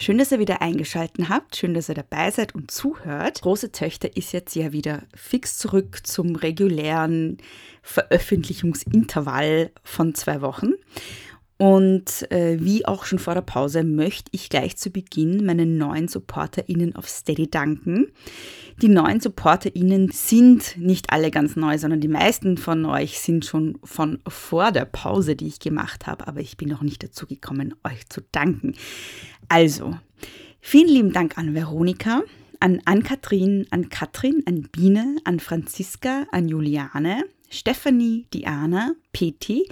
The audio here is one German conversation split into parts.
Schön, dass ihr wieder eingeschaltet habt, schön, dass ihr dabei seid und zuhört. Große Töchter ist jetzt ja wieder fix zurück zum regulären Veröffentlichungsintervall von zwei Wochen. Und äh, wie auch schon vor der Pause möchte ich gleich zu Beginn meinen neuen SupporterInnen auf Steady danken. Die neuen SupporterInnen sind nicht alle ganz neu, sondern die meisten von euch sind schon von vor der Pause, die ich gemacht habe, aber ich bin noch nicht dazu gekommen, euch zu danken. Also, vielen lieben Dank an Veronika, an Ann-Kathrin, an Katrin, an Biene, an Franziska, an Juliane, Stefanie, Diana, Peti,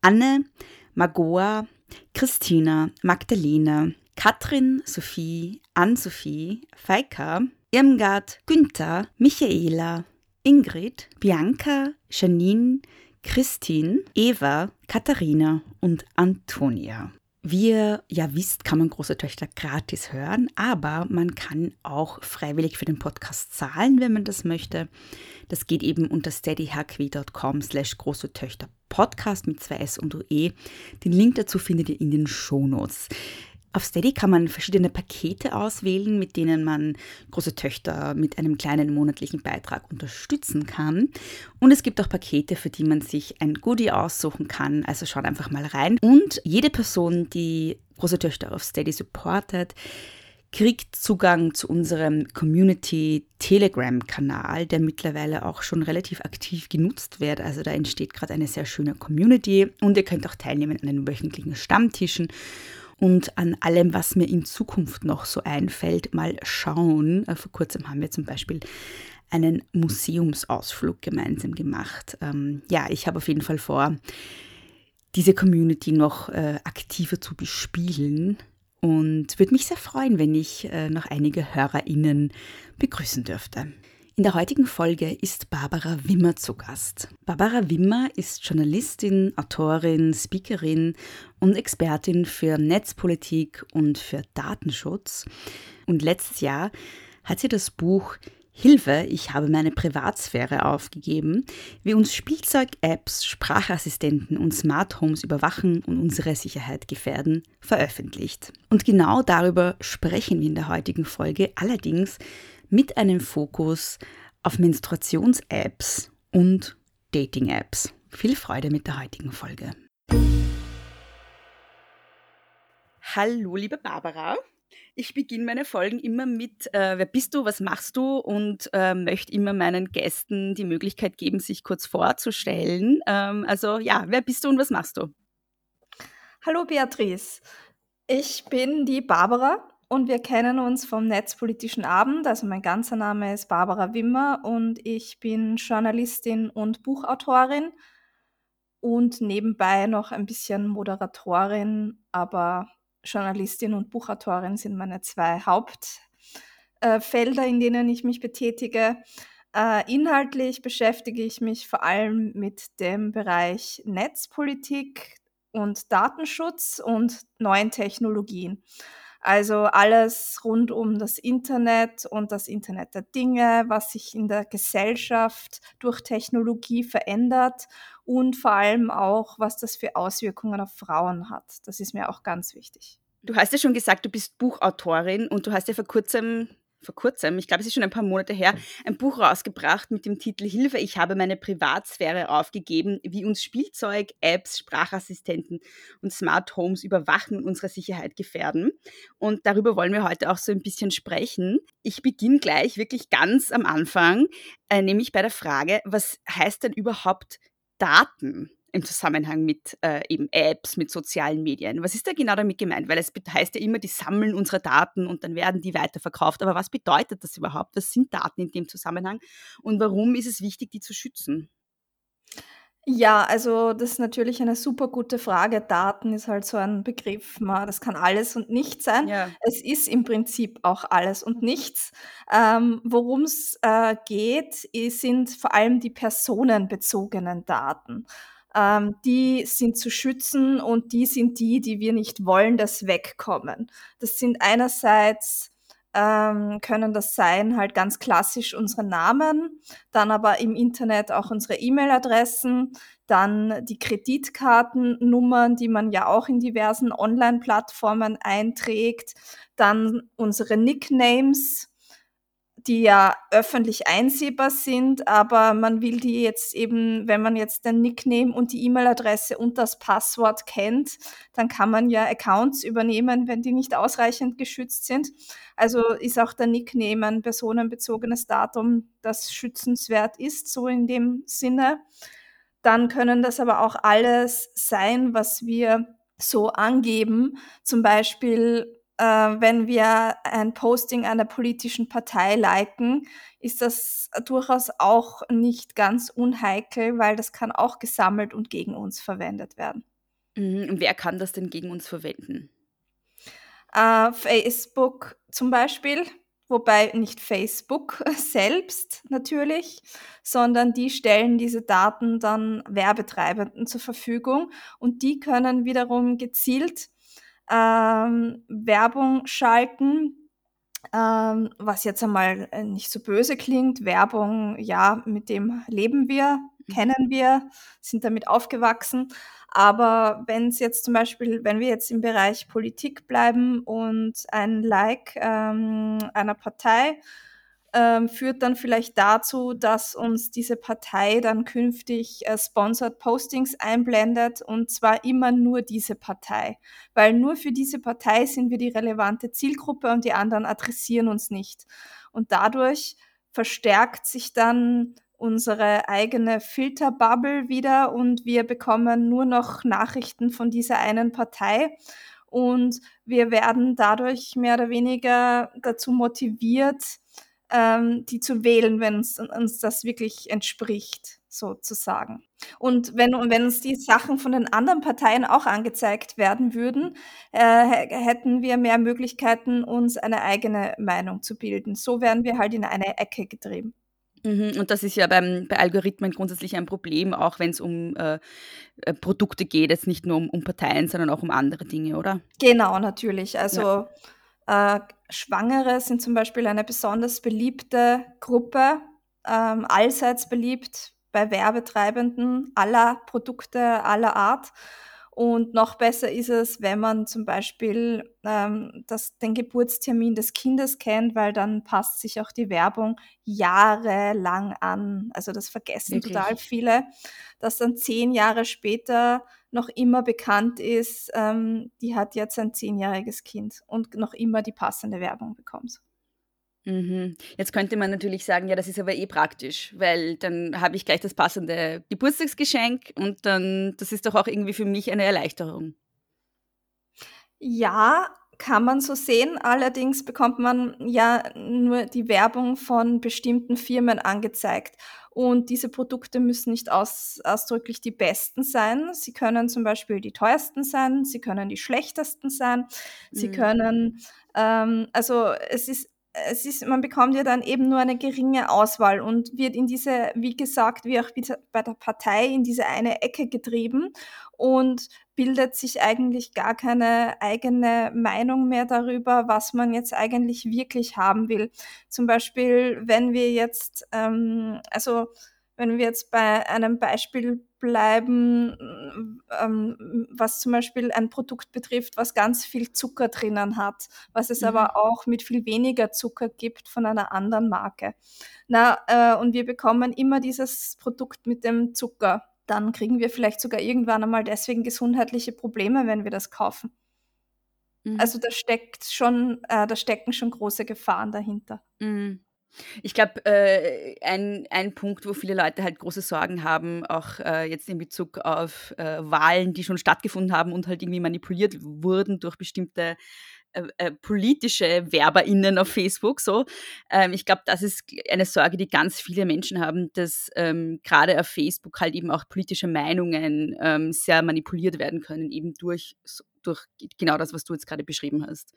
Anne, Magoa, Christina, Magdalena, Katrin, Sophie, Ann-Sophie, Feika, Irmgard, Günther, Michaela, Ingrid, Bianca, Janine, Christine, Eva, Katharina und Antonia. Wie ihr ja wisst, kann man große Töchter gratis hören, aber man kann auch freiwillig für den Podcast zahlen, wenn man das möchte. Das geht eben unter steadyhq.com slash große Töchter Podcast mit zwei S und OE. Den Link dazu findet ihr in den Shownotes. Auf Steady kann man verschiedene Pakete auswählen, mit denen man große Töchter mit einem kleinen monatlichen Beitrag unterstützen kann. Und es gibt auch Pakete, für die man sich ein Goodie aussuchen kann. Also schaut einfach mal rein. Und jede Person, die große Töchter auf Steady supportet, kriegt Zugang zu unserem Community Telegram-Kanal, der mittlerweile auch schon relativ aktiv genutzt wird. Also da entsteht gerade eine sehr schöne Community und ihr könnt auch teilnehmen an den wöchentlichen Stammtischen und an allem, was mir in Zukunft noch so einfällt, mal schauen. Äh, vor kurzem haben wir zum Beispiel einen Museumsausflug gemeinsam gemacht. Ähm, ja, ich habe auf jeden Fall vor, diese Community noch äh, aktiver zu bespielen und würde mich sehr freuen, wenn ich äh, noch einige HörerInnen begrüßen dürfte. In der heutigen Folge ist Barbara Wimmer zu Gast. Barbara Wimmer ist Journalistin, Autorin, Speakerin und Expertin für Netzpolitik und für Datenschutz. Und letztes Jahr hat sie das Buch Hilfe, ich habe meine Privatsphäre aufgegeben, wie uns Spielzeug-Apps, Sprachassistenten und Smart Homes überwachen und unsere Sicherheit gefährden, veröffentlicht. Und genau darüber sprechen wir in der heutigen Folge, allerdings mit einem Fokus auf Menstruations-Apps und Dating-Apps. Viel Freude mit der heutigen Folge. Hallo, liebe Barbara. Ich beginne meine Folgen immer mit, äh, wer bist du, was machst du und äh, möchte immer meinen Gästen die Möglichkeit geben, sich kurz vorzustellen. Ähm, also ja, wer bist du und was machst du? Hallo Beatrice, ich bin die Barbara und wir kennen uns vom Netzpolitischen Abend. Also mein ganzer Name ist Barbara Wimmer und ich bin Journalistin und Buchautorin und nebenbei noch ein bisschen Moderatorin, aber Journalistin und Buchautorin sind meine zwei Hauptfelder, in denen ich mich betätige. Äh, inhaltlich beschäftige ich mich vor allem mit dem Bereich Netzpolitik und Datenschutz und neuen Technologien. Also alles rund um das Internet und das Internet der Dinge, was sich in der Gesellschaft durch Technologie verändert und vor allem auch, was das für Auswirkungen auf Frauen hat. Das ist mir auch ganz wichtig. Du hast ja schon gesagt, du bist Buchautorin und du hast ja vor kurzem vor kurzem, ich glaube, es ist schon ein paar Monate her, ein Buch rausgebracht mit dem Titel Hilfe, ich habe meine Privatsphäre aufgegeben, wie uns Spielzeug, Apps, Sprachassistenten und Smart Homes überwachen und unsere Sicherheit gefährden. Und darüber wollen wir heute auch so ein bisschen sprechen. Ich beginne gleich wirklich ganz am Anfang, äh, nämlich bei der Frage, was heißt denn überhaupt Daten? Im Zusammenhang mit äh, eben Apps, mit sozialen Medien. Was ist da genau damit gemeint? Weil es heißt ja immer, die sammeln unsere Daten und dann werden die weiterverkauft. Aber was bedeutet das überhaupt? Was sind Daten in dem Zusammenhang? Und warum ist es wichtig, die zu schützen? Ja, also das ist natürlich eine super gute Frage. Daten ist halt so ein Begriff, das kann alles und nichts sein. Ja. Es ist im Prinzip auch alles und nichts. Ähm, Worum es äh, geht, sind vor allem die personenbezogenen Daten ähm, die sind zu schützen und die sind die, die wir nicht wollen, dass wegkommen. Das sind einerseits ähm, können das sein, halt ganz klassisch unsere Namen, dann aber im Internet auch unsere E-Mail-Adressen, dann die Kreditkartennummern, die man ja auch in diversen Online-Plattformen einträgt, dann unsere Nicknames, die ja öffentlich einsehbar sind, aber man will die jetzt eben, wenn man jetzt den Nickname und die E-Mail-Adresse und das Passwort kennt, dann kann man ja Accounts übernehmen, wenn die nicht ausreichend geschützt sind. Also ist auch der Nickname ein personenbezogenes Datum, das schützenswert ist, so in dem Sinne. Dann können das aber auch alles sein, was wir so angeben, zum Beispiel äh, wenn wir ein Posting einer politischen Partei liken, ist das durchaus auch nicht ganz unheikel, weil das kann auch gesammelt und gegen uns verwendet werden. Mhm. Und wer kann das denn gegen uns verwenden? Äh, Facebook zum Beispiel, wobei nicht Facebook selbst natürlich, sondern die stellen diese Daten dann Werbetreibenden zur Verfügung und die können wiederum gezielt ähm, Werbung schalten, ähm, was jetzt einmal äh, nicht so böse klingt. Werbung, ja, mit dem leben wir, mhm. kennen wir, sind damit aufgewachsen. Aber wenn es jetzt zum Beispiel, wenn wir jetzt im Bereich Politik bleiben und ein Like ähm, einer Partei ähm, führt dann vielleicht dazu, dass uns diese Partei dann künftig äh, Sponsored Postings einblendet und zwar immer nur diese Partei, weil nur für diese Partei sind wir die relevante Zielgruppe und die anderen adressieren uns nicht. Und dadurch verstärkt sich dann unsere eigene Filterbubble wieder und wir bekommen nur noch Nachrichten von dieser einen Partei und wir werden dadurch mehr oder weniger dazu motiviert, ähm, die zu wählen, wenn uns, uns das wirklich entspricht, sozusagen. Und wenn, wenn uns die Sachen von den anderen Parteien auch angezeigt werden würden, äh, hätten wir mehr Möglichkeiten, uns eine eigene Meinung zu bilden. So werden wir halt in eine Ecke getrieben. Mhm, und das ist ja beim, bei Algorithmen grundsätzlich ein Problem, auch wenn es um äh, äh, Produkte geht, jetzt nicht nur um, um, Parteien, sondern auch um andere Dinge, oder? Genau, natürlich. Also ja. Äh, Schwangere sind zum Beispiel eine besonders beliebte Gruppe, ähm, allseits beliebt bei Werbetreibenden aller Produkte aller Art. Und noch besser ist es, wenn man zum Beispiel ähm, das, den Geburtstermin des Kindes kennt, weil dann passt sich auch die Werbung jahrelang an. Also das vergessen Wirklich? total viele, dass dann zehn Jahre später noch immer bekannt ist, ähm, die hat jetzt ein zehnjähriges Kind und noch immer die passende Werbung bekommt. Mhm. Jetzt könnte man natürlich sagen, ja, das ist aber eh praktisch, weil dann habe ich gleich das passende Geburtstagsgeschenk und dann, das ist doch auch irgendwie für mich eine Erleichterung. Ja, kann man so sehen. Allerdings bekommt man ja nur die Werbung von bestimmten Firmen angezeigt. Und diese Produkte müssen nicht aus, ausdrücklich die besten sein. Sie können zum Beispiel die teuersten sein, sie können die schlechtesten sein, sie mhm. können, ähm, also es ist es ist, man bekommt ja dann eben nur eine geringe Auswahl und wird in diese, wie gesagt, wie auch bei der Partei, in diese eine Ecke getrieben und bildet sich eigentlich gar keine eigene Meinung mehr darüber, was man jetzt eigentlich wirklich haben will. Zum Beispiel, wenn wir jetzt, ähm, also wenn wir jetzt bei einem Beispiel bleiben, ähm, was zum Beispiel ein Produkt betrifft, was ganz viel Zucker drinnen hat, was es mhm. aber auch mit viel weniger Zucker gibt von einer anderen Marke. Na, äh, und wir bekommen immer dieses Produkt mit dem Zucker. Dann kriegen wir vielleicht sogar irgendwann einmal deswegen gesundheitliche Probleme, wenn wir das kaufen. Mhm. Also da steckt schon, äh, da stecken schon große Gefahren dahinter. Mhm. Ich glaube, äh, ein, ein Punkt, wo viele Leute halt große Sorgen haben, auch äh, jetzt in Bezug auf äh, Wahlen, die schon stattgefunden haben und halt irgendwie manipuliert wurden durch bestimmte äh, äh, politische WerberInnen auf Facebook so. Ähm, ich glaube, das ist eine Sorge, die ganz viele Menschen haben, dass ähm, gerade auf Facebook halt eben auch politische Meinungen ähm, sehr manipuliert werden können, eben durch, durch genau das, was du jetzt gerade beschrieben hast.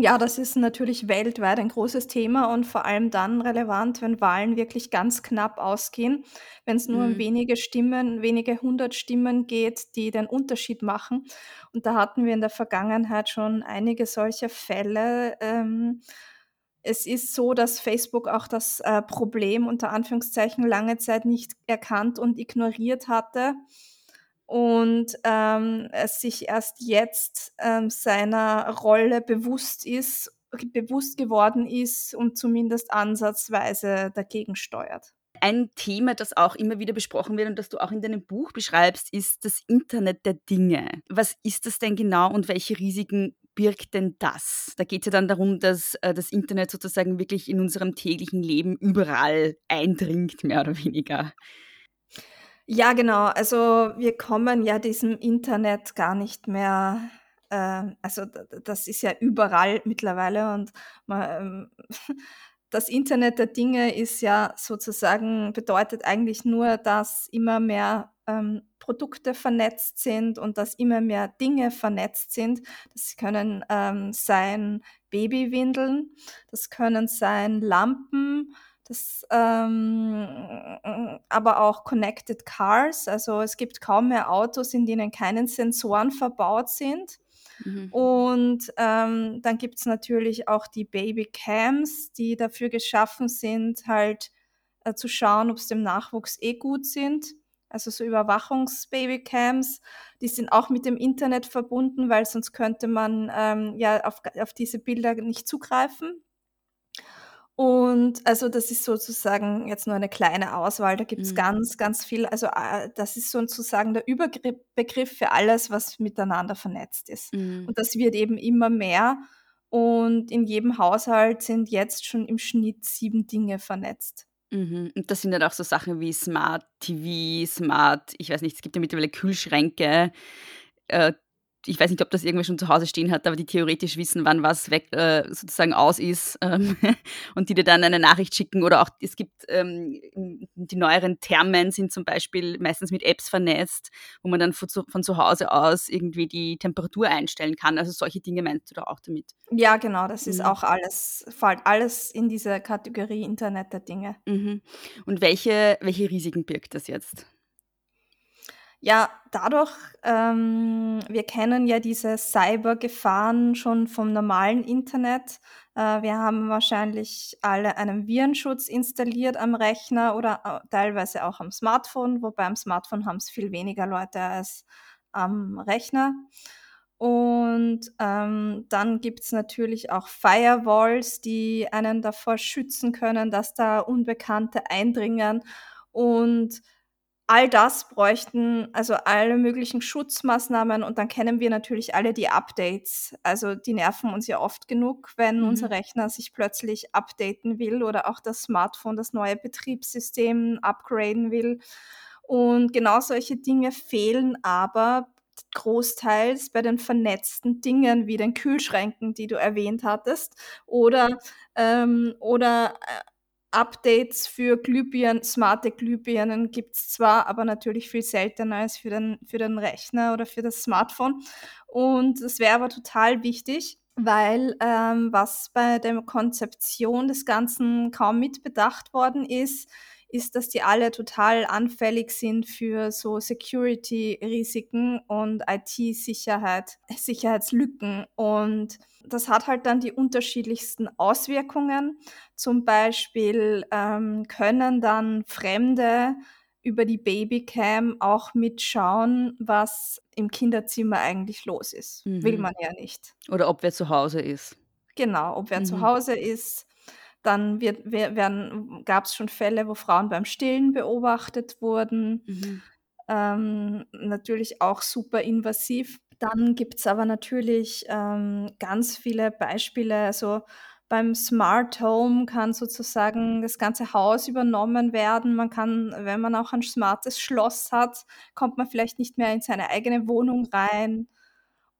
Ja, das ist natürlich weltweit ein großes Thema und vor allem dann relevant, wenn Wahlen wirklich ganz knapp ausgehen, wenn es nur um mhm. wenige Stimmen, wenige hundert Stimmen geht, die den Unterschied machen. Und da hatten wir in der Vergangenheit schon einige solcher Fälle. Ähm, es ist so, dass Facebook auch das äh, Problem unter Anführungszeichen lange Zeit nicht erkannt und ignoriert hatte und ähm, es sich erst jetzt ähm, seiner Rolle bewusst ist, bewusst geworden ist und zumindest ansatzweise dagegen steuert. Ein Thema, das auch immer wieder besprochen wird und das du auch in deinem Buch beschreibst, ist das Internet der Dinge. Was ist das denn genau und welche Risiken birgt denn das? Da geht es ja dann darum, dass äh, das Internet sozusagen wirklich in unserem täglichen Leben überall eindringt, mehr oder weniger. Ja, genau. Also wir kommen ja diesem Internet gar nicht mehr, äh, also das ist ja überall mittlerweile und man, ähm, das Internet der Dinge ist ja sozusagen, bedeutet eigentlich nur, dass immer mehr ähm, Produkte vernetzt sind und dass immer mehr Dinge vernetzt sind. Das können ähm, sein Babywindeln, das können sein Lampen, das, ähm, aber auch Connected Cars. Also es gibt kaum mehr Autos, in denen keine Sensoren verbaut sind. Mhm. Und ähm, dann gibt es natürlich auch die Babycams, die dafür geschaffen sind, halt äh, zu schauen, ob es dem Nachwuchs eh gut sind. Also so Überwachungs-Babycams, die sind auch mit dem Internet verbunden, weil sonst könnte man ähm, ja auf, auf diese Bilder nicht zugreifen. Und also das ist sozusagen jetzt nur eine kleine Auswahl, da gibt's Mhm. ganz, ganz viel. Also, äh, das ist sozusagen der Überbegriff für alles, was miteinander vernetzt ist. Mhm. Und das wird eben immer mehr und in jedem Haushalt sind jetzt schon im Schnitt sieben Dinge vernetzt. Mhm. Und das sind dann auch so Sachen wie Smart TV, Smart ich weiß nicht, es gibt ja mittlerweile Kühlschränke, äh, ich weiß nicht, ob das irgendwer schon zu Hause stehen hat, aber die theoretisch wissen, wann was weg äh, sozusagen aus ist ähm, und die dir dann eine Nachricht schicken. Oder auch es gibt ähm, die neueren Thermen sind zum Beispiel meistens mit Apps vernetzt, wo man dann von zu, von zu Hause aus irgendwie die Temperatur einstellen kann. Also solche Dinge meinst du da auch damit? Ja, genau, das ist mhm. auch alles, fällt alles in diese Kategorie Internet der Dinge. Mhm. Und welche, welche Risiken birgt das jetzt? Ja, dadurch, ähm, wir kennen ja diese Cybergefahren schon vom normalen Internet. Äh, wir haben wahrscheinlich alle einen Virenschutz installiert am Rechner oder äh, teilweise auch am Smartphone, wobei am Smartphone haben es viel weniger Leute als am Rechner. Und ähm, dann gibt's natürlich auch Firewalls, die einen davor schützen können, dass da Unbekannte eindringen. Und all das bräuchten also alle möglichen Schutzmaßnahmen und dann kennen wir natürlich alle die Updates. Also die nerven uns ja oft genug, wenn mhm. unser Rechner sich plötzlich updaten will oder auch das Smartphone das neue Betriebssystem upgraden will. Und genau solche Dinge fehlen aber großteils bei den vernetzten Dingen wie den Kühlschränken, die du erwähnt hattest, oder, ähm, oder äh, Updates für Glühbirnen, smarte Glühbirnen gibt es zwar, aber natürlich viel seltener als für den, für den Rechner oder für das Smartphone. Und das wäre aber total wichtig, weil ähm, was bei der Konzeption des Ganzen kaum mitbedacht worden ist, ist, dass die alle total anfällig sind für so Security-Risiken und IT-Sicherheit, Sicherheitslücken. Und Das hat halt dann die unterschiedlichsten Auswirkungen. Zum Beispiel ähm, können dann Fremde über die Babycam auch mitschauen, was im Kinderzimmer eigentlich los ist. Mhm. Will man ja nicht. Oder ob wer zu Hause ist. Genau, ob wer mhm. zu Hause ist. Dann gab es schon Fälle, wo Frauen beim Stillen beobachtet wurden. Mhm. Ähm, natürlich auch super invasiv. Dann gibt es aber natürlich ähm, ganz viele Beispiele. Also beim Smart Home kann sozusagen das ganze Haus übernommen werden. Man kann, wenn man auch ein smartes Schloss hat, kommt man vielleicht nicht mehr in seine eigene Wohnung rein.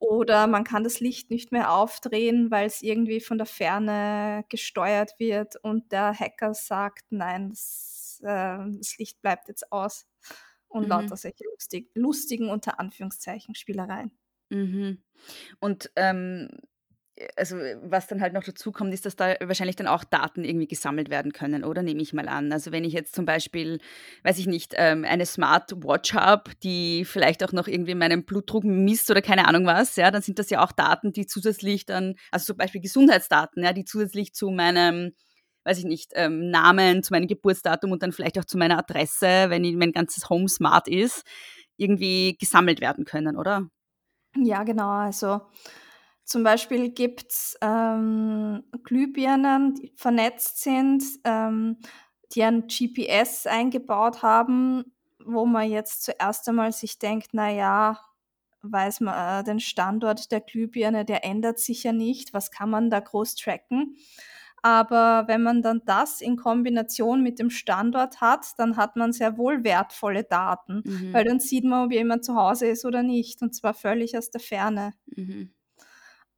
Oder man kann das Licht nicht mehr aufdrehen, weil es irgendwie von der Ferne gesteuert wird und der Hacker sagt, nein, das, äh, das Licht bleibt jetzt aus. Und mhm. lauter solche lustig, lustigen, unter Anführungszeichen, Spielereien. Mhm. Und ähm, also was dann halt noch dazu kommt, ist, dass da wahrscheinlich dann auch Daten irgendwie gesammelt werden können, oder nehme ich mal an. Also wenn ich jetzt zum Beispiel, weiß ich nicht, ähm, eine Smartwatch habe, die vielleicht auch noch irgendwie meinen Blutdruck misst oder keine Ahnung was, ja, dann sind das ja auch Daten, die zusätzlich dann, also zum Beispiel Gesundheitsdaten, ja, die zusätzlich zu meinem weiß ich nicht, ähm, Namen, zu meinem Geburtsdatum und dann vielleicht auch zu meiner Adresse, wenn mein ganzes Home smart ist, irgendwie gesammelt werden können, oder? Ja, genau. Also zum Beispiel gibt's, ähm, Glühbirnen, die vernetzt sind, ähm, die ein GPS eingebaut haben, wo man jetzt zuerst einmal sich denkt: „Na ja, weiß man äh, den Standort der Glühbirne, der ändert sich ja nicht. Was kann man da groß tracken?“ Aber wenn man dann das in Kombination mit dem Standort hat, dann hat man sehr wohl wertvolle Daten, Mhm. weil dann sieht man, ob jemand zu Hause ist oder nicht, und zwar völlig aus der Ferne. Mhm.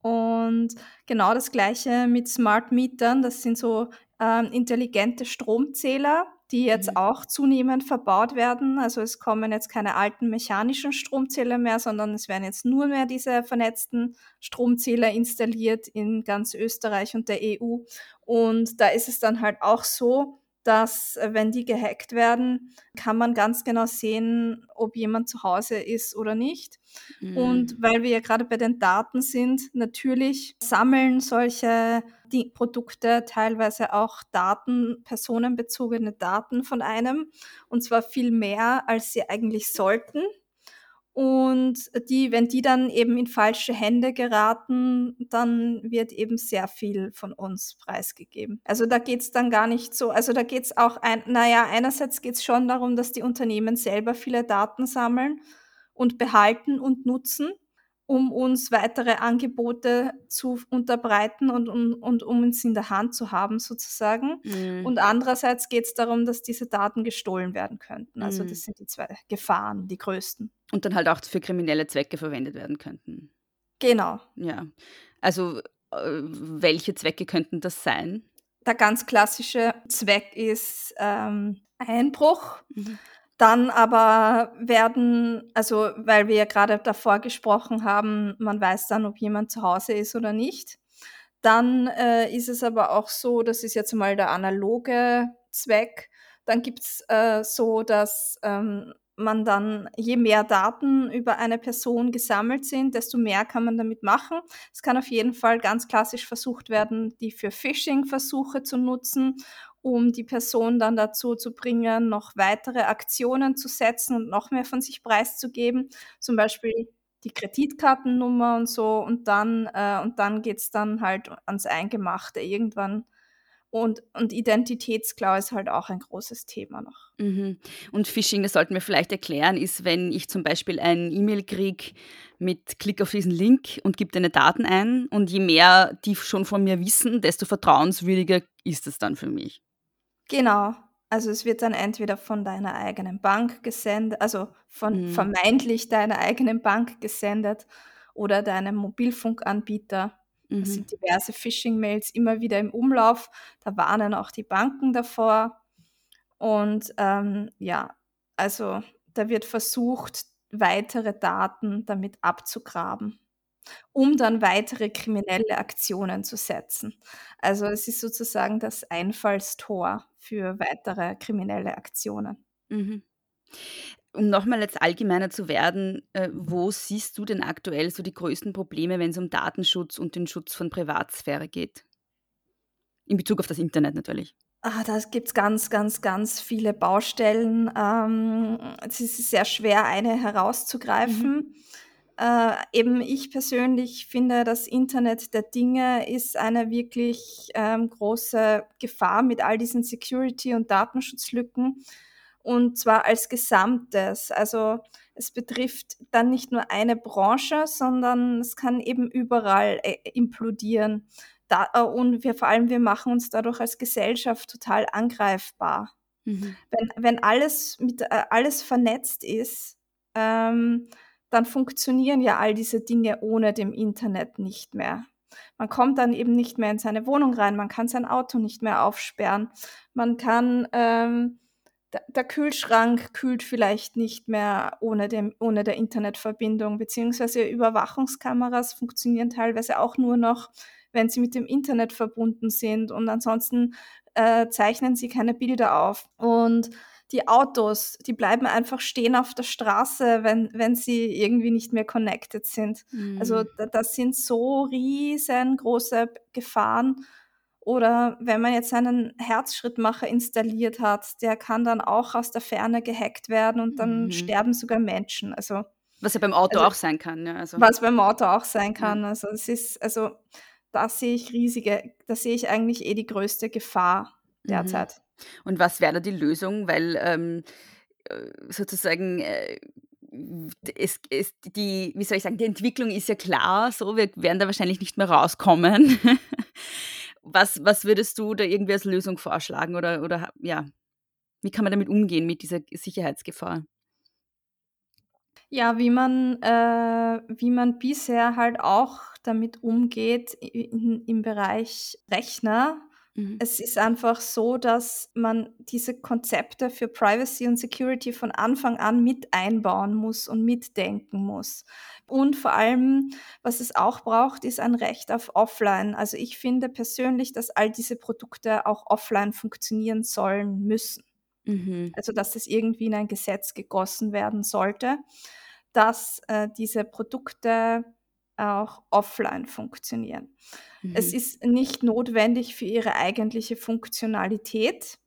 Und genau das Gleiche mit Smart Mietern. Das sind so ähm, intelligente Stromzähler, die jetzt mhm. auch zunehmend verbaut werden. Also es kommen jetzt keine alten mechanischen Stromzähler mehr, sondern es werden jetzt nur mehr diese vernetzten Stromzähler installiert in ganz Österreich und der EU. Und da ist es dann halt auch so, dass äh, wenn die gehackt werden, kann man ganz genau sehen, ob jemand zu Hause ist oder nicht. Mhm. Und weil wir ja gerade bei den Daten sind, natürlich sammeln solche die Produkte teilweise auch Daten, personenbezogene Daten von einem, und zwar viel mehr, als sie eigentlich sollten. Und die, wenn die dann eben in falsche Hände geraten, dann wird eben sehr viel von uns preisgegeben. Also da geht's dann gar nicht so, also da geht's auch ein, naja, einerseits geht's schon darum, dass die Unternehmen selber viele Daten sammeln und behalten und nutzen um uns weitere Angebote zu unterbreiten und, und, und um uns in der Hand zu haben sozusagen. Mhm. Und andererseits geht es darum, dass diese Daten gestohlen werden könnten. Also mhm. das sind die zwei Gefahren, die größten. Und dann halt auch für kriminelle Zwecke verwendet werden könnten. Genau. Ja. Also äh, welche Zwecke könnten das sein? Der ganz klassische Zweck ist ähm, Einbruch. Mhm dann aber werden, also weil wir ja gerade davor gesprochen haben, man weiß dann, ob jemand zu Hause ist oder nicht. Dann äh, ist es aber auch so, das ist jetzt mal der analoge Zweck. Dann gibt's äh, so, dass ähm, man dann, je mehr Daten über eine Person gesammelt sind, desto mehr kann man damit machen. Es kann auf jeden Fall ganz klassisch versucht werden, die für Phishing-Versuche zu nutzen um die Person dann dazu zu bringen, noch weitere Aktionen zu setzen und noch mehr von sich preiszugeben. Zum Beispiel die Kreditkartennummer und so und dann, äh, dann geht's dann halt ans Eingemachte irgendwann. Und, und Identitätsklau ist halt auch ein großes Thema noch. Mhm. Und Phishing, das sollten wir vielleicht erklären, ist, wenn ich zum Beispiel ein E-Mail kriege mit Klick auf diesen Link und gebe deine Daten ein und je mehr die schon von mir wissen, desto vertrauenswürdiger ist es dann für mich. Genau. Also es wird dann entweder von deiner eigenen Bank gesendet, also von Mhm. vermeintlich deiner eigenen Bank gesendet oder deinem Mobilfunkanbieter. Es Mhm. sind diverse Phishing-Mails immer wieder im Umlauf. Da warnen auch die Banken davor. Und ähm, ja, also da wird versucht, weitere Daten damit abzugraben um dann weitere kriminelle Aktionen zu setzen. Also es ist sozusagen das Einfallstor für weitere kriminelle Aktionen. Mhm. Um nochmal jetzt allgemeiner zu werden, äh, wo siehst du denn aktuell so die größten Probleme, wenn es um Datenschutz und den Schutz von Privatsphäre geht? In Bezug auf das Internet natürlich. Ah, da gibt's ganz, ganz, ganz viele Baustellen. Ähm, es ist sehr schwer, eine herauszugreifen. Äh, eben ich persönlich finde, das Internet der Dinge ist eine wirklich ähm, große Gefahr mit all diesen Security- und Datenschutzlücken und zwar als Gesamtes. Also es betrifft dann nicht nur eine Branche, sondern es kann eben überall äh, implodieren. Da, äh, und wir vor allem, wir machen uns dadurch als Gesellschaft total angreifbar. Mhm. Wenn, wenn alles mit äh, alles vernetzt ist, ähm, dann funktionieren ja all diese Dinge ohne dem Internet nicht mehr. Man kommt dann eben nicht mehr in seine Wohnung rein, man kann sein Auto nicht mehr aufsperren, man kann ähm, der Kühlschrank kühlt vielleicht nicht mehr ohne, dem, ohne der Internetverbindung, beziehungsweise Überwachungskameras funktionieren teilweise auch nur noch, wenn sie mit dem Internet verbunden sind und ansonsten äh, zeichnen sie keine Bilder auf. Und die Autos, die bleiben einfach stehen auf der Straße, wenn, wenn sie irgendwie nicht mehr connected sind. Mhm. Also das sind so riesengroße Gefahren oder wenn man jetzt einen Herzschrittmacher installiert hat, der kann dann auch aus der Ferne gehackt werden und dann Mhm. sterben sogar Menschen. Also Was ja beim Auto Also- auch sein kann. Ja, also. was beim Auto auch sein kann. Also es ist, also da sehe ich riesige, da sehe ich eigentlich eh die größte Gefahr Mhm. derzeit. Und was wäre da die Lösung? Weil ähm, äh, sozusagen äh, es, es, die, wie soll ich sagen, die Entwicklung ist ja klar, so, wir werden da wahrscheinlich nicht mehr rauskommen. was, was würdest du da irgendwie als Lösung vorschlagen? Oder, oder ja, wie kann man damit umgehen mit dieser Sicherheitsgefahr? Ja, wie man, äh, wie man bisher halt auch damit umgeht in, im Bereich Rechner. Mhm. Es ist einfach so, dass man diese Konzepte für Privacy und Security von Anfang an mit einbauen muss und mitdenken muss. Und vor allem, was es auch braucht, ist ein Recht auf Offline. Also ich finde persönlich, dass all diese Produkte auch offline funktionieren sollen müssen. Mhm. Also dass das irgendwie in ein Gesetz gegossen werden sollte, dass äh, diese Produkte auch offline funktionieren. Es Mhm. ist nicht notwendig für ihre eigentliche Funktionalität,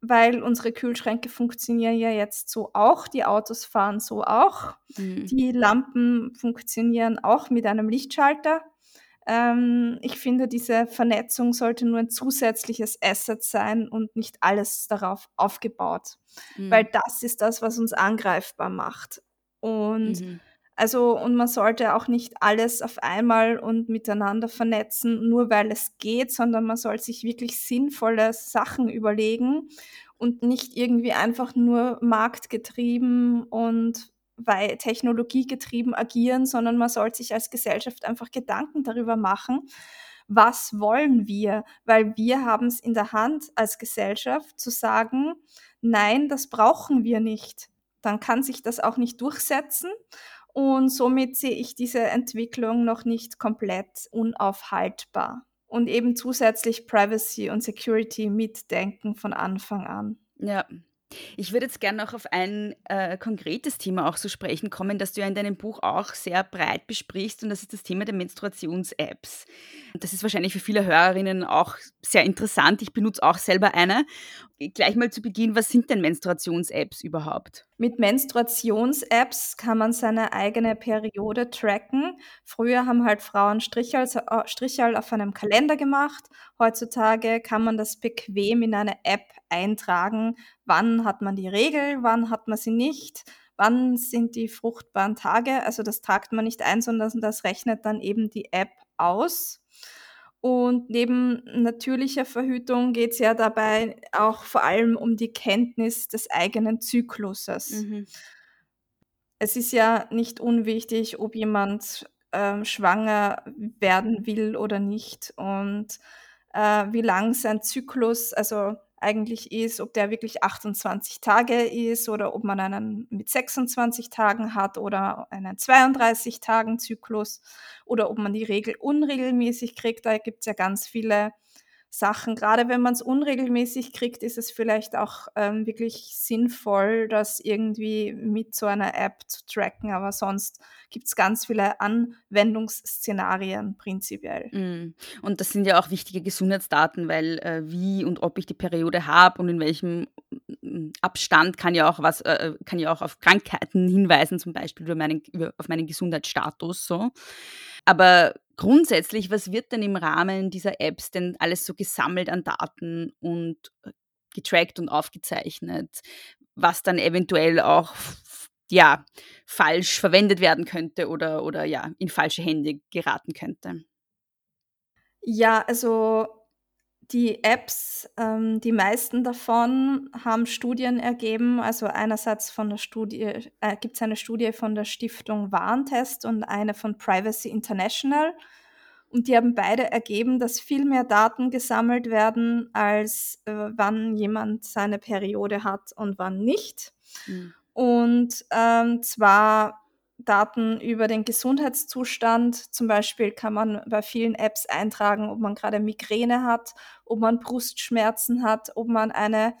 weil unsere Kühlschränke funktionieren ja jetzt so auch, die Autos fahren so auch, Mhm. die Lampen funktionieren auch mit einem Lichtschalter. Ähm, ich finde, diese Vernetzung sollte nur ein zusätzliches Asset sein und nicht alles darauf aufgebaut, weil Mhm. das ist das, was uns angreifbar macht. Und Mhm. Also, und man sollte auch nicht alles auf einmal und miteinander vernetzen, nur weil es geht, sondern man soll sich wirklich sinnvolle Sachen überlegen und nicht irgendwie einfach nur marktgetrieben und weil technologiegetrieben agieren, sondern man soll sich als Gesellschaft einfach Gedanken darüber machen, was wollen wir? Weil wir haben es in der Hand als Gesellschaft zu sagen, nein, das brauchen wir nicht. Dann kann sich das auch nicht durchsetzen und somit sehe ich diese Entwicklung noch nicht komplett unaufhaltbar. Und eben zusätzlich Privacy und Security mitdenken von Anfang an. Ja. Ich würde jetzt gerne noch auf ein äh, konkretes Thema auch zu sprechen kommen, das du ja in deinem Buch auch sehr breit besprichst, und das ist das Thema der Menstruations-Apps. Das ist wahrscheinlich für viele Hörerinnen auch sehr interessant. Ich benutze auch selber eine. Gleich mal zu Beginn, was sind denn Menstruations-Apps überhaupt? Mit Menstruations-Apps kann man seine eigene Periode tracken. Früher haben halt Frauen Strichel, äh, Strichel auf einem Kalender gemacht. Heutzutage kann man das bequem in eine App eintragen. Wann hat man die Regel, wann hat man sie nicht, wann sind die fruchtbaren Tage. Also das tragt man nicht ein, sondern das rechnet dann eben die App aus. Und neben natürlicher Verhütung geht es ja dabei auch vor allem um die Kenntnis des eigenen Zykluses. Mhm. Es ist ja nicht unwichtig, ob jemand ähm, schwanger werden will oder nicht und äh, wie lang sein Zyklus also eigentlich ist, ob der wirklich 28 Tage ist oder ob man einen mit 26 Tagen hat oder einen 32 Tagen Zyklus oder ob man die Regel unregelmäßig kriegt. Da gibt es ja ganz viele Sachen. Gerade wenn man es unregelmäßig kriegt, ist es vielleicht auch ähm, wirklich sinnvoll, das irgendwie mit so einer App zu tracken. Aber sonst gibt es ganz viele Anwendungsszenarien prinzipiell. Mm. Und das sind ja auch wichtige Gesundheitsdaten, weil äh, wie und ob ich die Periode habe und in welchem mm, Abstand kann ja auch was, äh, kann ja auch auf Krankheiten hinweisen, zum Beispiel über meinen, über, auf meinen Gesundheitsstatus. So. Aber grundsätzlich, was wird denn im Rahmen dieser Apps denn alles so gesammelt an Daten und äh, getrackt und aufgezeichnet, was dann eventuell auch ja, falsch verwendet werden könnte oder, oder ja, in falsche Hände geraten könnte? Ja, also die Apps, ähm, die meisten davon haben Studien ergeben. Also einerseits von der Studie, äh, gibt es eine Studie von der Stiftung Warentest und eine von Privacy International. Und die haben beide ergeben, dass viel mehr Daten gesammelt werden, als äh, wann jemand seine Periode hat und wann nicht. Mhm. Und ähm, zwar Daten über den Gesundheitszustand. Zum Beispiel kann man bei vielen Apps eintragen, ob man gerade Migräne hat, ob man Brustschmerzen hat, ob man eine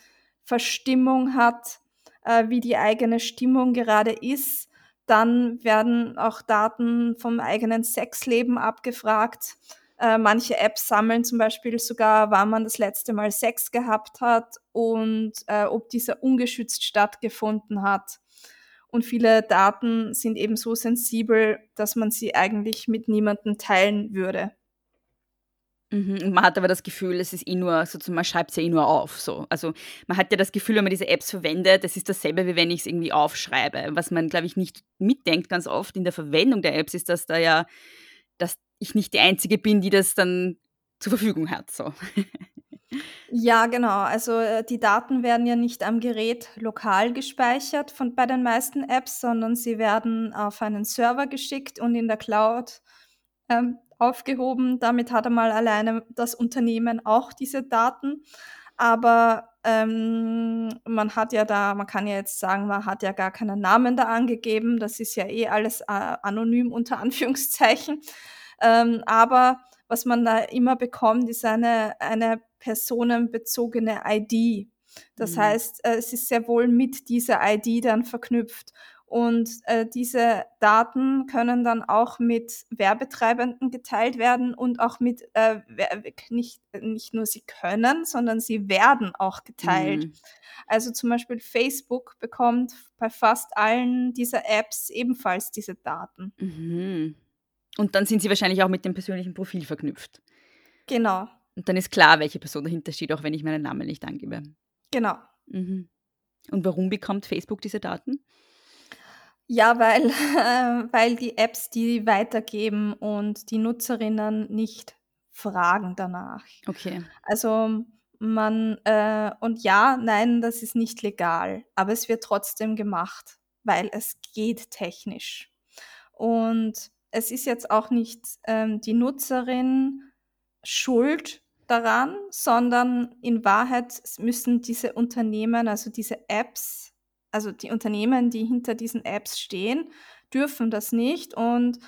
Verstimmung hat, äh, wie die eigene Stimmung gerade ist. Dann werden auch Daten vom eigenen Sexleben abgefragt. Äh, manche Apps sammeln zum Beispiel sogar, wann man das letzte Mal Sex gehabt hat und äh, ob dieser ungeschützt stattgefunden hat. Und viele Daten sind eben so sensibel, dass man sie eigentlich mit niemandem teilen würde. Mhm, man hat aber das Gefühl, es ist eh nur, sozusagen, man schreibt es ja eh nur auf. So. Also man hat ja das Gefühl, wenn man diese Apps verwendet, das ist dasselbe, wie wenn ich es irgendwie aufschreibe. Was man, glaube ich, nicht mitdenkt ganz oft in der Verwendung der Apps, ist, dass da ja, dass ich nicht die Einzige bin, die das dann zur Verfügung hat. So. Ja, genau. Also äh, die Daten werden ja nicht am Gerät lokal gespeichert von, bei den meisten Apps, sondern sie werden auf einen Server geschickt und in der Cloud ähm, aufgehoben. Damit hat einmal alleine das Unternehmen auch diese Daten. Aber ähm, man hat ja da, man kann ja jetzt sagen, man hat ja gar keinen Namen da angegeben. Das ist ja eh alles äh, anonym unter Anführungszeichen. Ähm, aber was man da immer bekommt, ist eine, eine personenbezogene ID. Das mhm. heißt, äh, es ist sehr wohl mit dieser ID dann verknüpft. Und äh, diese Daten können dann auch mit Werbetreibenden geteilt werden und auch mit, äh, nicht, nicht nur sie können, sondern sie werden auch geteilt. Mhm. Also zum Beispiel Facebook bekommt bei fast allen dieser Apps ebenfalls diese Daten. Mhm. Und dann sind sie wahrscheinlich auch mit dem persönlichen Profil verknüpft. Genau. Und dann ist klar, welche Person dahinter steht, auch wenn ich meinen Namen nicht angebe. Genau. Mhm. Und warum bekommt Facebook diese Daten? Ja, weil, äh, weil die Apps die weitergeben und die Nutzerinnen nicht fragen danach. Okay. Also man, äh, und ja, nein, das ist nicht legal, aber es wird trotzdem gemacht, weil es geht technisch. Und es ist jetzt auch nicht ähm, die Nutzerin schuld daran, sondern in Wahrheit müssen diese Unternehmen, also diese Apps, also die Unternehmen, die hinter diesen Apps stehen, dürfen das nicht und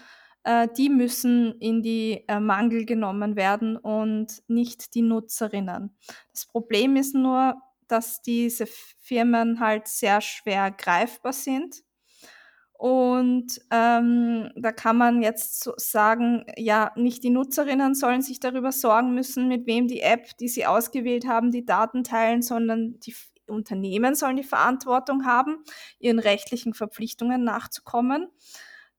äh, die müssen in die äh, Mangel genommen werden und nicht die Nutzerinnen. Das Problem ist nur, dass diese Firmen halt sehr schwer greifbar sind und ähm, da kann man jetzt so sagen, ja, nicht die Nutzerinnen sollen sich darüber sorgen müssen, mit wem die App, die sie ausgewählt haben, die Daten teilen, sondern die Unternehmen sollen die Verantwortung haben, ihren rechtlichen Verpflichtungen nachzukommen.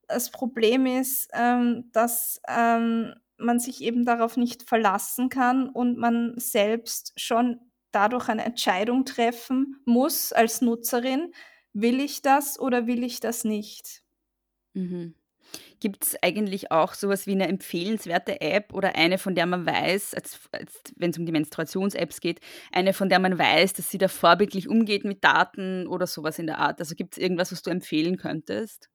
Das Problem ist, ähm, dass ähm, man sich eben darauf nicht verlassen kann und man selbst schon dadurch eine Entscheidung treffen muss als Nutzerin, will ich das oder will ich das nicht? Mhm. Gibt es eigentlich auch sowas wie eine empfehlenswerte App oder eine, von der man weiß, wenn es um die Menstruations-Apps geht, eine, von der man weiß, dass sie da vorbildlich umgeht mit Daten oder sowas in der Art? Also gibt es irgendwas, was du empfehlen könntest?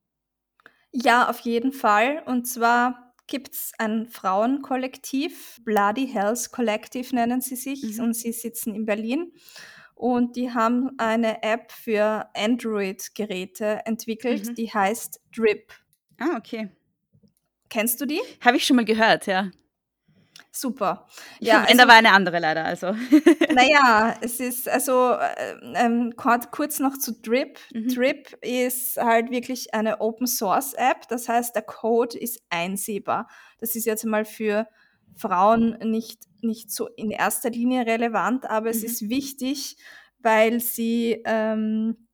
Ja, auf jeden Fall. Und zwar gibt es ein Frauenkollektiv, Bloody Health Collective nennen sie sich, mhm. und sie sitzen in Berlin und die haben eine App für Android-Geräte entwickelt, mhm. die heißt Drip. Ah, okay. Kennst du die? Habe ich schon mal gehört, ja. Super. Ja, also, aber eine andere leider. Also. Naja, es ist also äh, ähm, kurz noch zu Drip. Mhm. Drip ist halt wirklich eine Open Source App. Das heißt, der Code ist einsehbar. Das ist jetzt mal für Frauen nicht, nicht so in erster Linie relevant, aber es mhm. ist wichtig, weil sie ähm,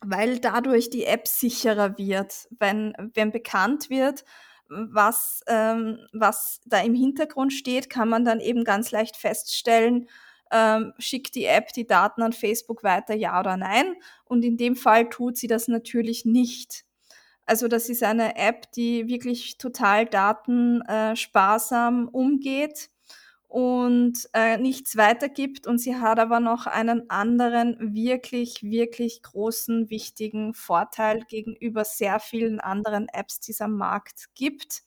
weil dadurch die App sicherer wird. Wenn, wenn bekannt wird, was, ähm, was da im Hintergrund steht, kann man dann eben ganz leicht feststellen, ähm, schickt die App die Daten an Facebook weiter, ja oder nein. Und in dem Fall tut sie das natürlich nicht. Also das ist eine App, die wirklich total datensparsam umgeht und äh, nichts weitergibt. Und sie hat aber noch einen anderen wirklich, wirklich großen, wichtigen Vorteil gegenüber sehr vielen anderen Apps, die es am Markt gibt.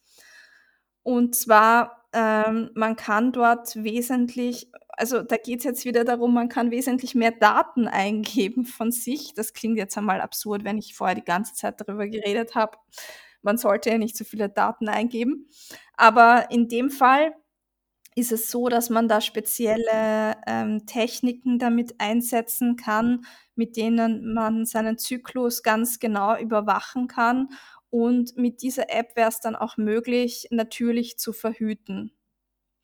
Und zwar, ähm, man kann dort wesentlich, also da geht es jetzt wieder darum, man kann wesentlich mehr Daten eingeben von sich. Das klingt jetzt einmal absurd, wenn ich vorher die ganze Zeit darüber geredet habe. Man sollte ja nicht so viele Daten eingeben. Aber in dem Fall ist es so, dass man da spezielle ähm, Techniken damit einsetzen kann, mit denen man seinen Zyklus ganz genau überwachen kann. Und mit dieser App wäre es dann auch möglich, natürlich zu verhüten.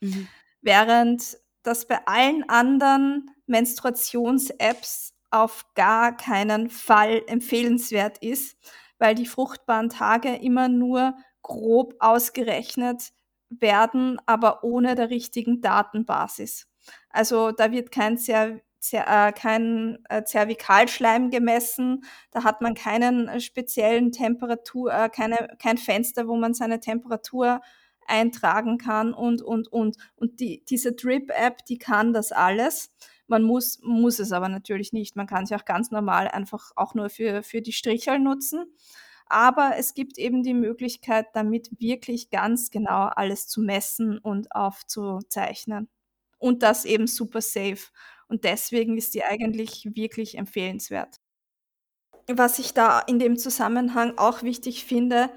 Mhm. Während das bei allen anderen Menstruations-Apps auf gar keinen Fall empfehlenswert ist, weil die fruchtbaren Tage immer nur grob ausgerechnet werden, aber ohne der richtigen Datenbasis. Also da wird kein, Zer Zer äh, kein äh, Zervikalschleim gemessen, da hat man keinen äh, speziellen Temperatur, äh, keine, kein Fenster, wo man seine Temperatur eintragen kann und, und, und. Und die, diese Drip-App, die kann das alles. Man muss, muss es aber natürlich nicht. Man kann sie auch ganz normal einfach auch nur für, für die Strichel nutzen. Aber es gibt eben die Möglichkeit, damit wirklich ganz genau alles zu messen und aufzuzeichnen. Und das eben super safe. Und deswegen ist die eigentlich wirklich empfehlenswert. Was ich da in dem Zusammenhang auch wichtig finde,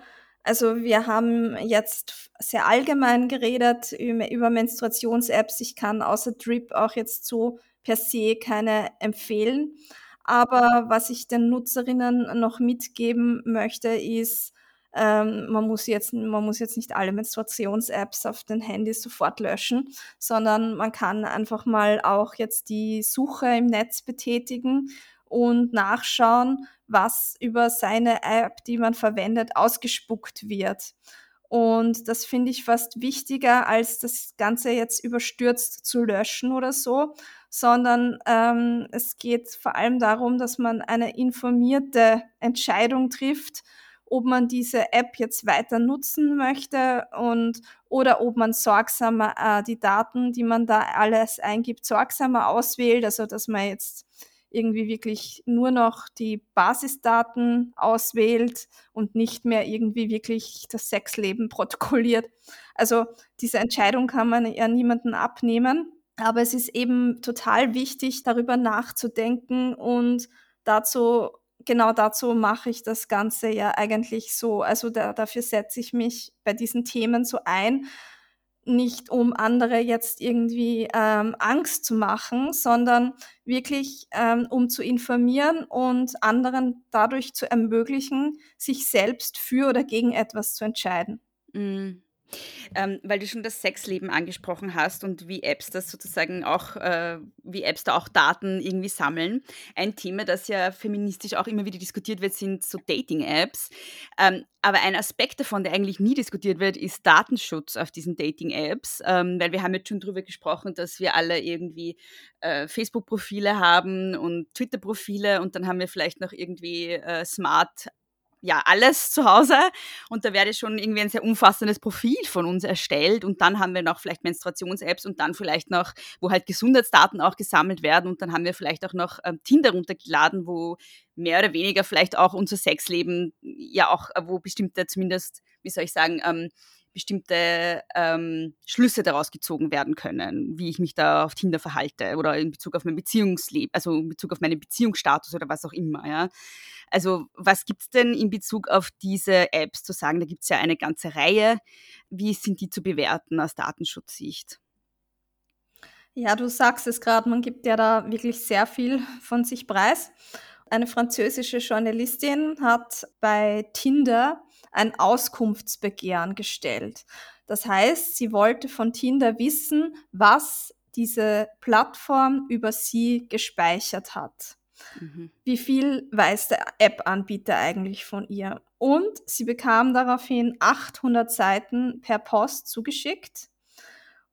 also wir haben jetzt sehr allgemein geredet über, Menstruations-Apps. Ich kann außer Drip auch jetzt so per se keine empfehlen. Aber was ich den Nutzerinnen noch mitgeben möchte, ist, ähm, man, muss jetzt, man muss jetzt nicht alle Menstruations-Apps auf den Handys sofort löschen, sondern man kann einfach mal auch jetzt die Suche im Netz betätigen und nachschauen, was über seine App, die man verwendet, ausgespuckt wird. Und das finde ich fast wichtiger, als das Ganze jetzt überstürzt zu löschen oder so, sondern ähm, es geht vor allem darum, dass man eine informierte Entscheidung trifft, ob man diese App jetzt weiter nutzen möchte und oder ob man sorgsamer äh, die Daten, die man da alles eingibt, sorgsamer auswählt, also dass man jetzt irgendwie wirklich nur noch die Basisdaten auswählt und nicht mehr irgendwie wirklich das Sexleben protokolliert. Also diese Entscheidung kann man ja niemanden abnehmen. Aber es ist eben total wichtig, darüber nachzudenken und dazu, genau dazu mache ich das Ganze ja eigentlich so. Also da, dafür setze ich mich bei diesen Themen so ein, nicht um andere jetzt irgendwie ähm, Angst zu machen, sondern wirklich ähm, um zu informieren und anderen dadurch zu ermöglichen, sich selbst für oder gegen etwas zu entscheiden. Mm. Ähm, weil du schon das Sexleben angesprochen hast und wie Apps das sozusagen auch, äh, wie Apps da auch Daten irgendwie sammeln. Ein Thema, das ja feministisch auch immer wieder diskutiert wird, sind so Dating-Apps. Ähm, aber ein Aspekt davon, der eigentlich nie diskutiert wird, ist Datenschutz auf diesen Dating-Apps. Ähm, weil wir haben jetzt schon darüber gesprochen, dass wir alle irgendwie äh, Facebook-Profile haben und Twitter-Profile und dann haben wir vielleicht noch irgendwie äh, Smart ja, alles zu Hause. Und da werde schon irgendwie ein sehr umfassendes Profil von uns erstellt. Und dann haben wir noch vielleicht Menstruations-Apps und dann vielleicht noch, wo halt Gesundheitsdaten auch gesammelt werden. Und dann haben wir vielleicht auch noch ähm, Tinder runtergeladen, wo mehr oder weniger vielleicht auch unser Sexleben ja auch, äh, wo bestimmte zumindest, wie soll ich sagen, ähm, bestimmte ähm, Schlüsse daraus gezogen werden können, wie ich mich da auf Tinder verhalte oder in Bezug auf mein Beziehungsleben, also in Bezug auf meinen Beziehungsstatus oder was auch immer. Ja. Also was gibt es denn in Bezug auf diese Apps zu sagen? Da gibt es ja eine ganze Reihe. Wie sind die zu bewerten aus Datenschutzsicht? Ja, du sagst es gerade, man gibt ja da wirklich sehr viel von sich preis. Eine französische Journalistin hat bei Tinder ein Auskunftsbegehren gestellt. Das heißt, sie wollte von Tinder wissen, was diese Plattform über sie gespeichert hat. Mhm. Wie viel weiß der App-Anbieter eigentlich von ihr? Und sie bekam daraufhin 800 Seiten per Post zugeschickt.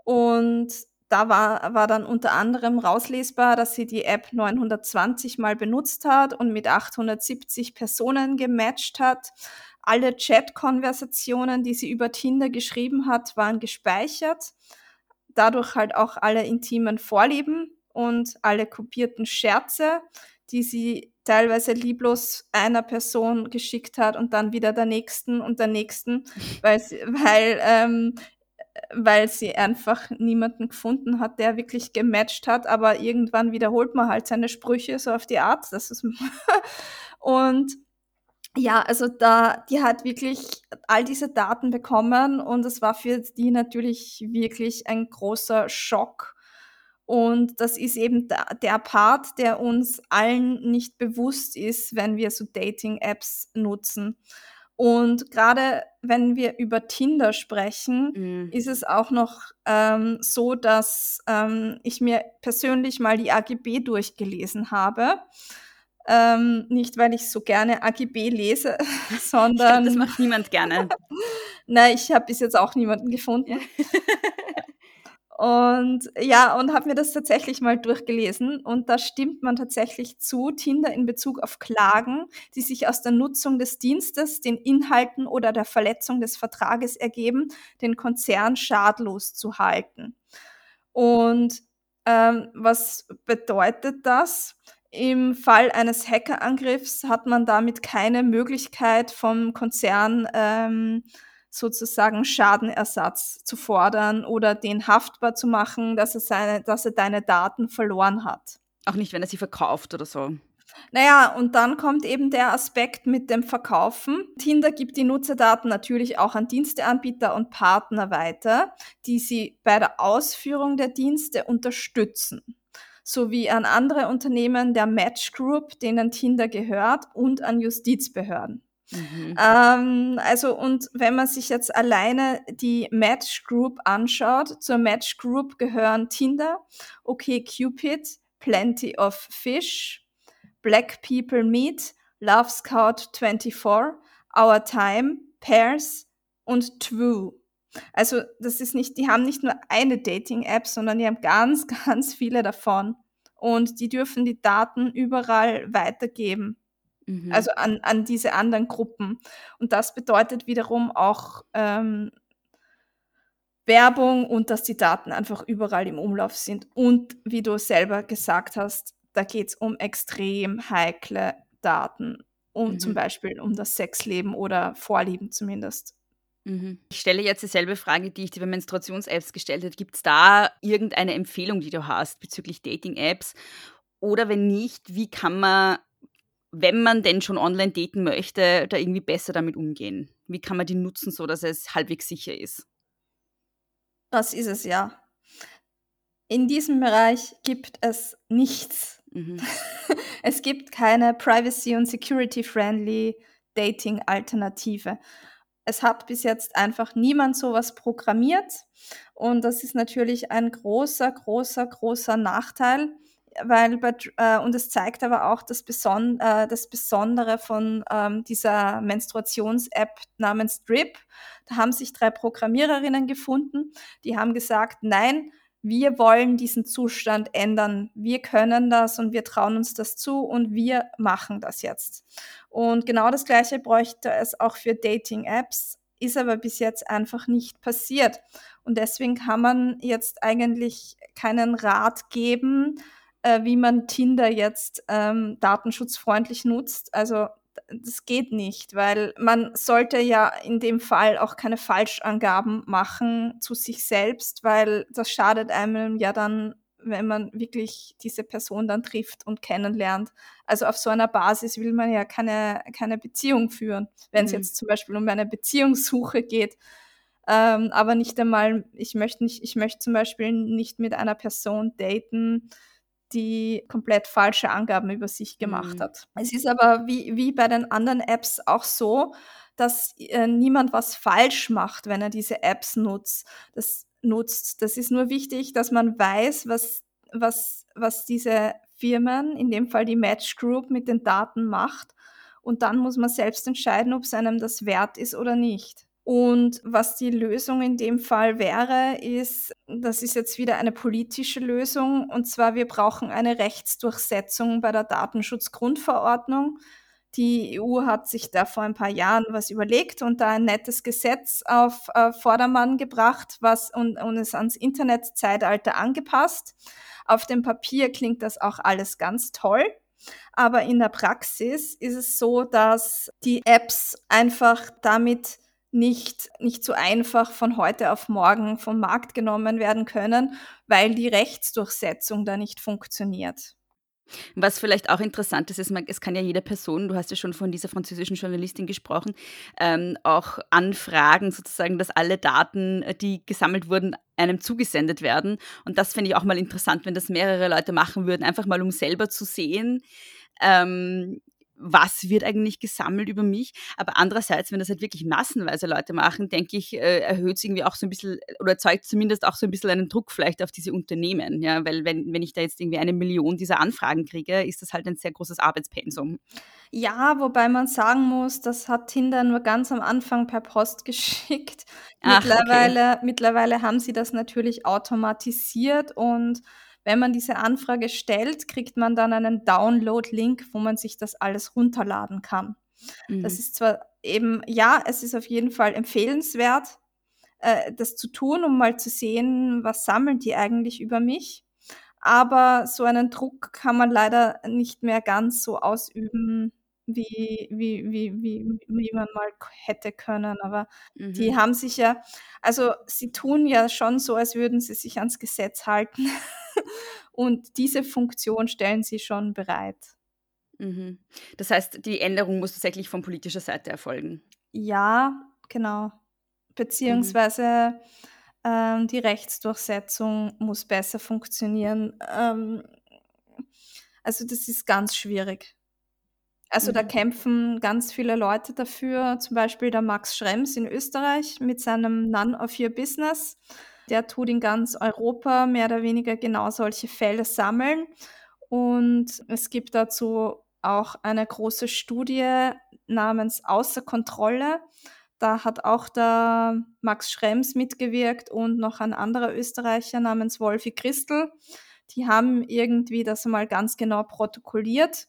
Und da war, war dann unter anderem rauslesbar, dass sie die App 920 mal benutzt hat und mit 870 Personen gematcht hat. Alle Chat-Konversationen, die sie über Tinder geschrieben hat, waren gespeichert. Dadurch halt auch alle intimen Vorlieben und alle kopierten Scherze, die sie teilweise lieblos einer Person geschickt hat und dann wieder der nächsten und der nächsten, weil, sie, weil ähm, weil sie einfach niemanden gefunden hat, der wirklich gematcht hat, aber irgendwann wiederholt man halt seine Sprüche so auf die Art. Das ist und ja, also da, die hat wirklich all diese Daten bekommen und es war für die natürlich wirklich ein großer Schock. Und das ist eben der, der Part, der uns allen nicht bewusst ist, wenn wir so Dating-Apps nutzen. Und gerade wenn wir über Tinder sprechen, mhm. ist es auch noch ähm, so, dass ähm, ich mir persönlich mal die AGB durchgelesen habe. Ähm, nicht, weil ich so gerne AGB lese, sondern. Glaub, das macht niemand gerne. Nein, ich habe bis jetzt auch niemanden gefunden. Und ja, und habe mir das tatsächlich mal durchgelesen und da stimmt man tatsächlich zu, Tinder in Bezug auf Klagen, die sich aus der Nutzung des Dienstes, den Inhalten oder der Verletzung des Vertrages ergeben, den Konzern schadlos zu halten. Und ähm, was bedeutet das? Im Fall eines Hackerangriffs hat man damit keine Möglichkeit vom Konzern ähm, sozusagen Schadenersatz zu fordern oder den haftbar zu machen, dass er, seine, dass er deine Daten verloren hat. Auch nicht, wenn er sie verkauft oder so. Naja, und dann kommt eben der Aspekt mit dem Verkaufen. Tinder gibt die Nutzerdaten natürlich auch an Diensteanbieter und Partner weiter, die sie bei der Ausführung der Dienste unterstützen sowie an andere Unternehmen der Match Group, denen Tinder gehört, und an Justizbehörden. Mhm. Ähm, also, und wenn man sich jetzt alleine die Match Group anschaut, zur Match Group gehören Tinder, okay Cupid, Plenty of Fish, Black People Meet, Love Scout 24, Our Time, Pairs und True. Also, das ist nicht, die haben nicht nur eine Dating-App, sondern die haben ganz, ganz viele davon. Und die dürfen die Daten überall weitergeben. Mhm. Also an, an diese anderen Gruppen. Und das bedeutet wiederum auch ähm, Werbung und dass die Daten einfach überall im Umlauf sind. Und wie du selber gesagt hast, da geht es um extrem heikle Daten, um mhm. zum Beispiel um das Sexleben oder Vorlieben zumindest. Mhm. Ich stelle jetzt dieselbe Frage, die ich dir bei Menstruations-Apps gestellt habe. Gibt es da irgendeine Empfehlung, die du hast bezüglich Dating-Apps? Oder wenn nicht, wie kann man wenn man denn schon online daten möchte, da irgendwie besser damit umgehen? Wie kann man die nutzen, so dass es halbwegs sicher ist? Das ist es ja. In diesem Bereich gibt es nichts. Mhm. es gibt keine Privacy- und Security-friendly Dating-Alternative. Es hat bis jetzt einfach niemand sowas programmiert und das ist natürlich ein großer, großer, großer Nachteil weil bei, äh, und es zeigt aber auch das, Beson äh, das Besondere von ähm, dieser Menstruations-App namens Drip. Da haben sich drei Programmiererinnen gefunden, die haben gesagt, nein, wir wollen diesen Zustand ändern. Wir können das und wir trauen uns das zu und wir machen das jetzt. Und genau das Gleiche bräuchte es auch für Dating-Apps, ist aber bis jetzt einfach nicht passiert. Und deswegen kann man jetzt eigentlich keinen Rat geben, äh, wie man Tinder jetzt ähm, datenschutzfreundlich nutzt. Also das geht nicht, weil man sollte ja in dem Fall auch keine Falschangaben machen zu sich selbst, weil das schadet einem ja dann, wenn man wirklich diese Person dann trifft und kennenlernt. Also auf so einer Basis will man ja keine, keine Beziehung führen. Wenn es mhm. jetzt zum Beispiel um eine Beziehungssuche geht, ähm, aber nicht einmal, ich möchte nicht, ich möchte zum Beispiel nicht mit einer Person daten, die komplett falsche Angaben über sich gemacht Mhm. hat. Es ist aber wie, wie bei den anderen Apps auch so, dass äh, niemand was falsch macht, wenn er diese Apps nutzt. Das nutzt. Das ist nur wichtig, dass man weiß, was, was, was diese Firmen, in dem Fall die Match Group, mit den Daten macht. Und dann muss man selbst entscheiden, ob es einem das wert ist oder nicht. Und was die Lösung in dem Fall wäre, ist, das ist jetzt wieder eine politische Lösung, und zwar wir brauchen eine Rechtsdurchsetzung bei der Datenschutzgrundverordnung. Die EU hat sich da vor ein paar Jahren was überlegt und da ein nettes Gesetz auf äh, Vordermann gebracht was, und, und es ans Internetzeitalter angepasst. Auf dem Papier klingt das auch alles ganz toll. Aber in der Praxis ist es so, dass die Apps einfach damit nicht, nicht so einfach von heute auf morgen vom Markt genommen werden können, weil die Rechtsdurchsetzung da nicht funktioniert. Was vielleicht auch interessant ist, ist, man- es kann ja jede Person, du hast ja schon von dieser französischen Journalistin gesprochen, ähm, auch anfragen, sozusagen, dass alle Daten, äh, die gesammelt wurden, einem zugesendet werden. Und das finde ich auch mal interessant, wenn das mehrere Leute machen würden, einfach mal um selber zu sehen, ähm, was wird eigentlich gesammelt über mich. Aber andererseits, wenn das halt wirklich massenweise Leute machen, denke ich, äh, erhöht es irgendwie auch so ein bisschen oder erzeugt zumindest auch so ein bisschen einen Druck vielleicht auf diese Unternehmen. Ja, weil wenn, wenn ich da jetzt irgendwie eine Million dieser Anfragen kriege, ist das halt ein sehr großes Arbeitspensum. Ja, wobei man sagen muss, das hat Tinder nur ganz am Anfang per Post geschickt. Ach, okay. Mittlerweile, mittlerweile haben sie das natürlich automatisiert und wenn man diese Anfrage stellt, kriegt man dann einen Download-Link, wo man sich das alles runterladen kann. Das Mhm. ist zwar eben, ja, es ist auf jeden Fall empfehlenswert, äh, das zu tun, um mal zu sehen, was sammeln die eigentlich über mich. Aber so einen Druck kann man leider nicht mehr ganz so ausüben, wie, wie, wie, wie, wie man mal hätte können. Aber die Mhm. haben sich ja, also sie tun ja schon so, als würden sie sich ans Gesetz halten. Und diese Funktion stellen sie schon bereit. Mhm. Das heißt, die Änderung muss tatsächlich von politischer Seite erfolgen. Ja, genau. Beziehungsweise ähm, die Rechtsdurchsetzung muss besser funktionieren. Ähm, also das ist ganz schwierig. Also da Mhm. kämpfen ganz viele Leute dafür, zum Beispiel der Max Schrems in Österreich mit seinem None of Your Business. Der tut in ganz Europa mehr oder weniger genau solche Fälle sammeln. Und es gibt dazu auch eine große Studie namens Außer Kontrolle. Da hat auch der Max Schrems mitgewirkt und noch ein anderer Österreicher namens Wolfi Christel. Die haben irgendwie das mal ganz genau protokolliert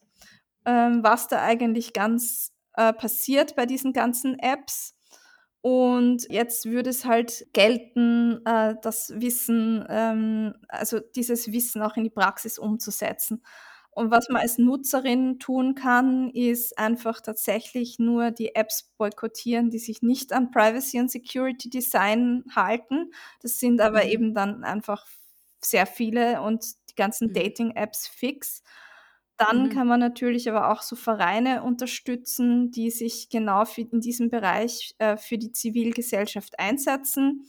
ähm, was da eigentlich ganz äh, passiert bei diesen ganzen Apps. Und jetzt würde es halt gelten, äh, das Wissen, ähm, also dieses Wissen auch in die Praxis umzusetzen. Und was man als Nutzerin tun kann, ist einfach tatsächlich nur die Apps boykottieren, die sich nicht an Privacy und Security Design halten. Das sind aber Mhm. eben dann einfach sehr viele und die ganzen Mhm. Dating-Apps fix. Dann Mhm. kann man natürlich aber auch so Vereine unterstützen, die sich genau für in diesem Bereich, äh, für die Zivilgesellschaft einsetzen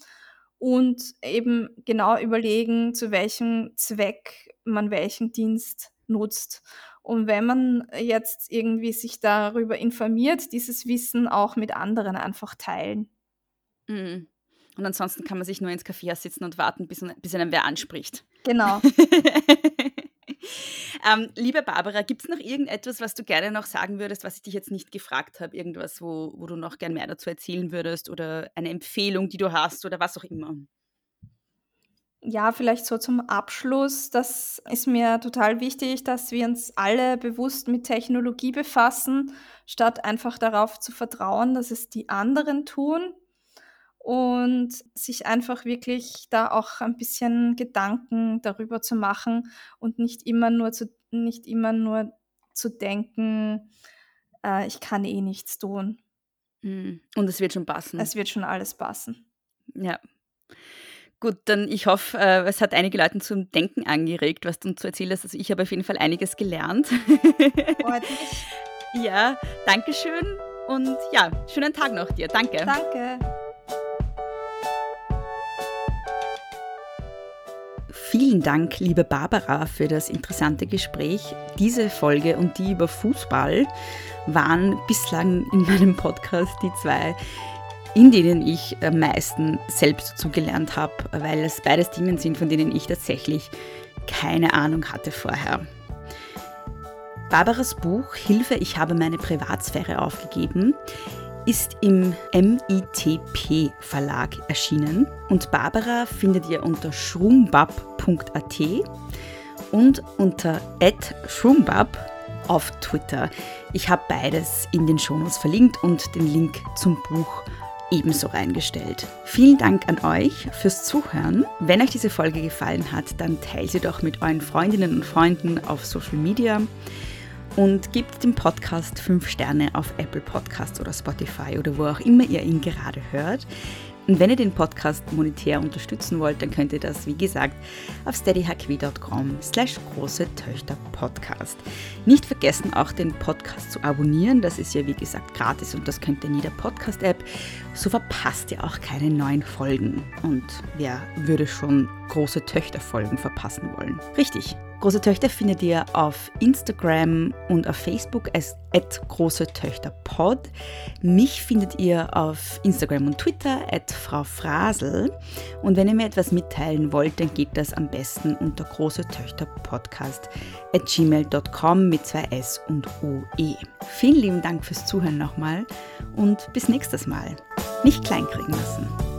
und eben genau überlegen, zu welchem Zweck man welchen Dienst nutzt. Und wenn man jetzt irgendwie sich darüber informiert, dieses Wissen auch mit anderen einfach teilen. Mhm. Und ansonsten kann man sich nur ins Café sitzen und warten, bis, bis einen wer anspricht. Genau. ähm, liebe Barbara, gibt es noch irgendetwas, was du gerne noch sagen würdest, was ich dich jetzt nicht gefragt habe? Irgendwas, wo, wo du noch gern mehr dazu erzählen würdest oder eine Empfehlung, die du hast oder was auch immer? Ja, vielleicht so zum Abschluss. Das ist mir total wichtig, dass wir uns alle bewusst mit Technologie befassen, statt einfach darauf zu vertrauen, dass es die anderen tun und sich einfach wirklich da auch ein bisschen Gedanken darüber zu machen und nicht immer nur zu, nicht immer nur zu denken, äh, ich kann eh nichts tun. Mhm. Und es wird schon passen. Es wird schon alles passen. Ja. Gut, dann ich hoffe, äh, es hat einige Leute zum Denken angeregt, was du uns zu erzählen hast. Also ich habe auf jeden Fall einiges gelernt. Freut mich. ja, danke schön und ja, schönen Tag noch dir. Danke. Danke. Vielen Dank, liebe Barbara, für das interessante Gespräch. Diese Folge und die über Fußball waren bislang in meinem Podcast die zwei, in denen ich am meisten selbst zugelernt habe, weil es beides Themen sind, von denen ich tatsächlich keine Ahnung hatte vorher. Barbaras Buch Hilfe, ich habe meine Privatsphäre aufgegeben ist im MITP Verlag erschienen und Barbara findet ihr unter schrumbab.at und unter @schrumbab auf Twitter. Ich habe beides in den Shownotes verlinkt und den Link zum Buch ebenso reingestellt. Vielen Dank an euch fürs Zuhören. Wenn euch diese Folge gefallen hat, dann teilt sie doch mit euren Freundinnen und Freunden auf Social Media und gebt dem Podcast 5 Sterne auf Apple Podcasts oder Spotify oder wo auch immer ihr ihn gerade hört. Und wenn ihr den Podcast monetär unterstützen wollt, dann könnt ihr das, wie gesagt, auf steadyhq.com slash große Töchter Podcast. Nicht vergessen, auch den Podcast zu abonnieren. Das ist ja, wie gesagt, gratis und das könnt ihr in jeder Podcast-App. So verpasst ihr auch keine neuen Folgen. Und wer würde schon große Töchter-Folgen verpassen wollen? Richtig. Große Töchter findet ihr auf Instagram und auf Facebook als große Töchter Pod. Mich findet ihr auf Instagram und Twitter at Frau Frasel. Und wenn ihr mir etwas mitteilen wollt, dann geht das am besten unter große Töchter Podcast at gmail.com mit zwei S und OE. Vielen lieben Dank fürs Zuhören nochmal und bis nächstes Mal. Nicht kleinkriegen lassen.